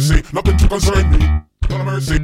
mercy, nothing to concern me. Lord of mercy.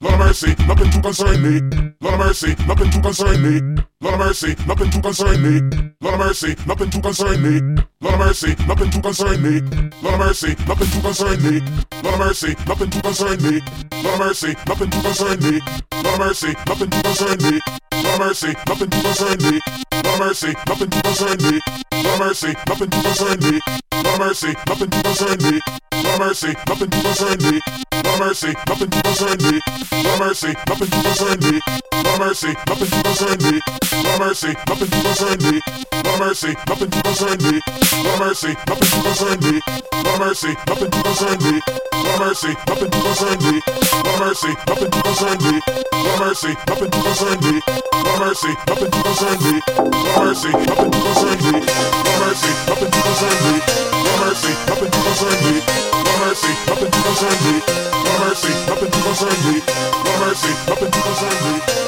Lord of mercy, nothing to concern me. Lord of mercy, nothing to concern me. Lord of mercy, nothing to concern me. Lord of mercy, nothing to concern me. Lord of mercy, nothing to concern me. Lord of mercy, nothing to concern me. Lord of mercy, nothing to concern me. Lord of mercy, nothing to concern me. Lord of mercy, nothing to concern me. Of mercy, nothing to concern me. Of mercy, nothing to concern me. Of mercy, nothing to concern me. Of mercy, nothing to concern me. Of mercy, nothing to concern me. Of mercy, nothing to concern me. Of mercy, nothing to concern me. Of mercy, nothing to concern me. Of mercy, nothing to concern me. Of mercy, nothing to concern me. Of mercy, nothing to concern me. Of mercy, nothing to concern me. Of mercy, nothing to concern me. Of mercy, nothing to concern me. Lord mercy, nothing to concern me. Lord mercy, nothing to concern me. Lord mercy, nothing to concern me. Lord mercy, nothing to concern me. Lord mercy, nothing to concern me. Lord mercy, nothing to concern me. Lord mercy, nothing to concern me. Lord mercy, nothing to concern me.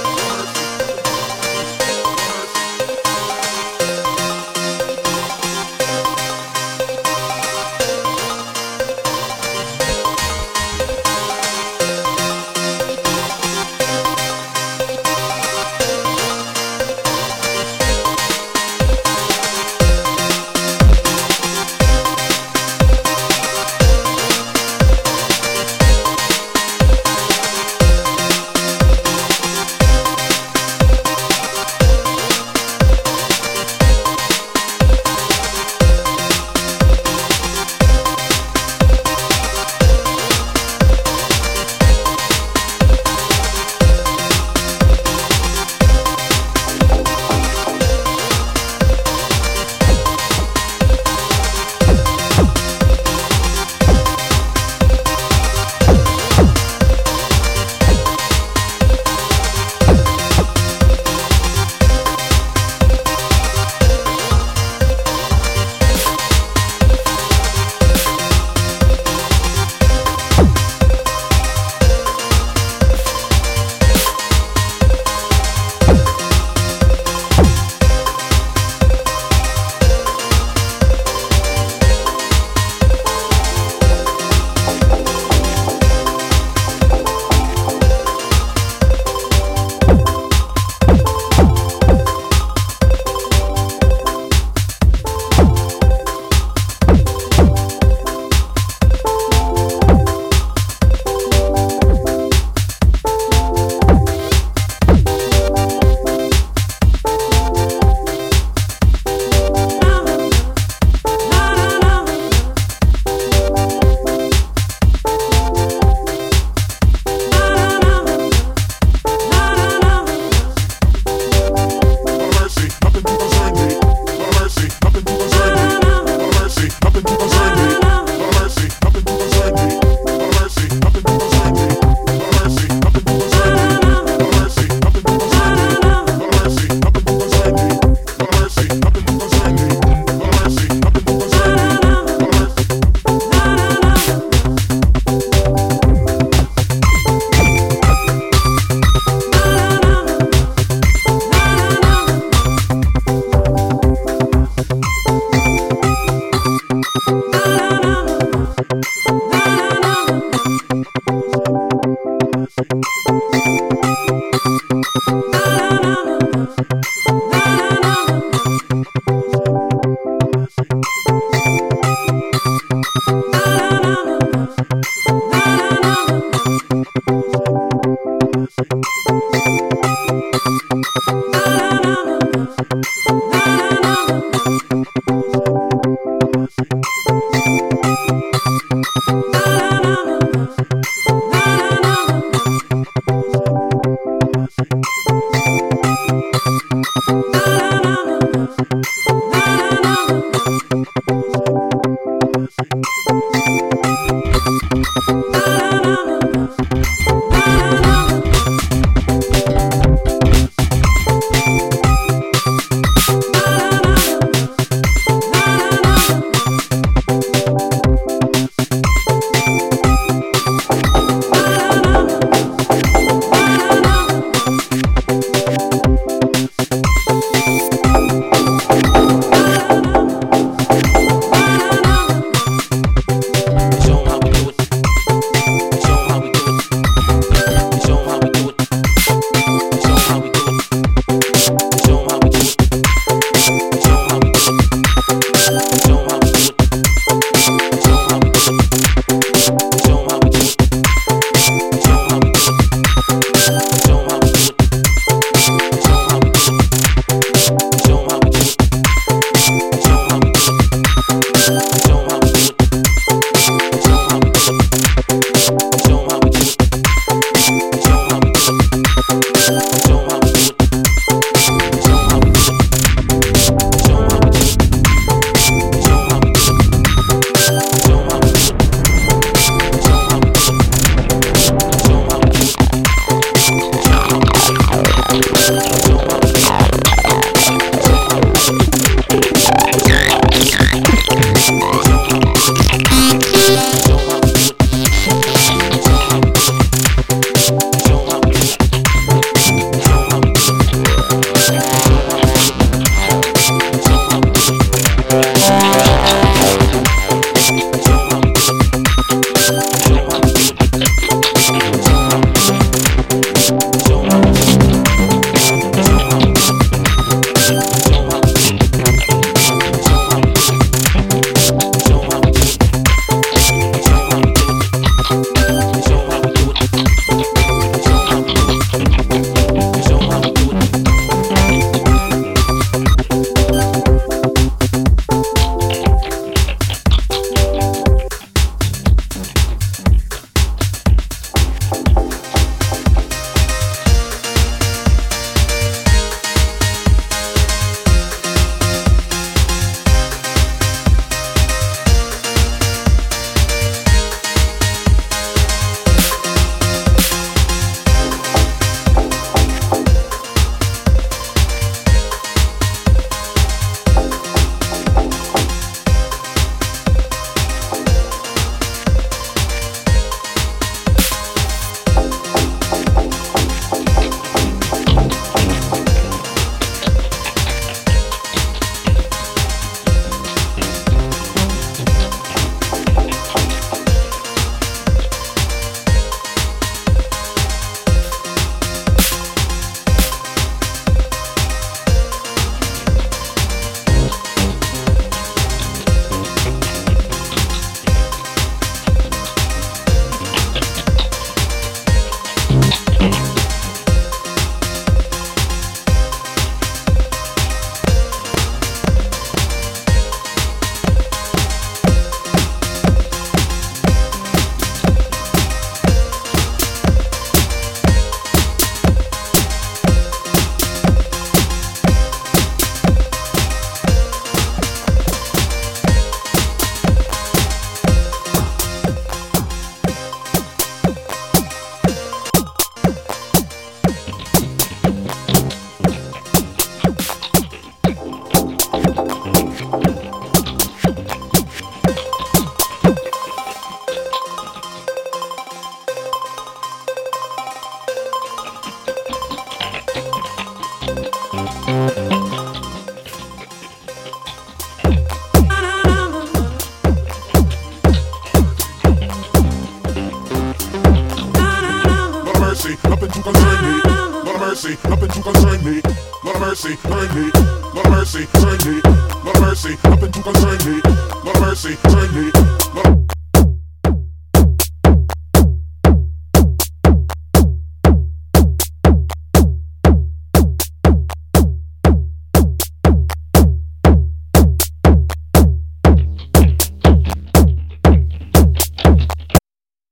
mercy, nothing to concern me. Lord of mercy, turn me. Lord of mercy, turn me. Lord of mercy, nothing to concern me. Lord of mercy, turn me.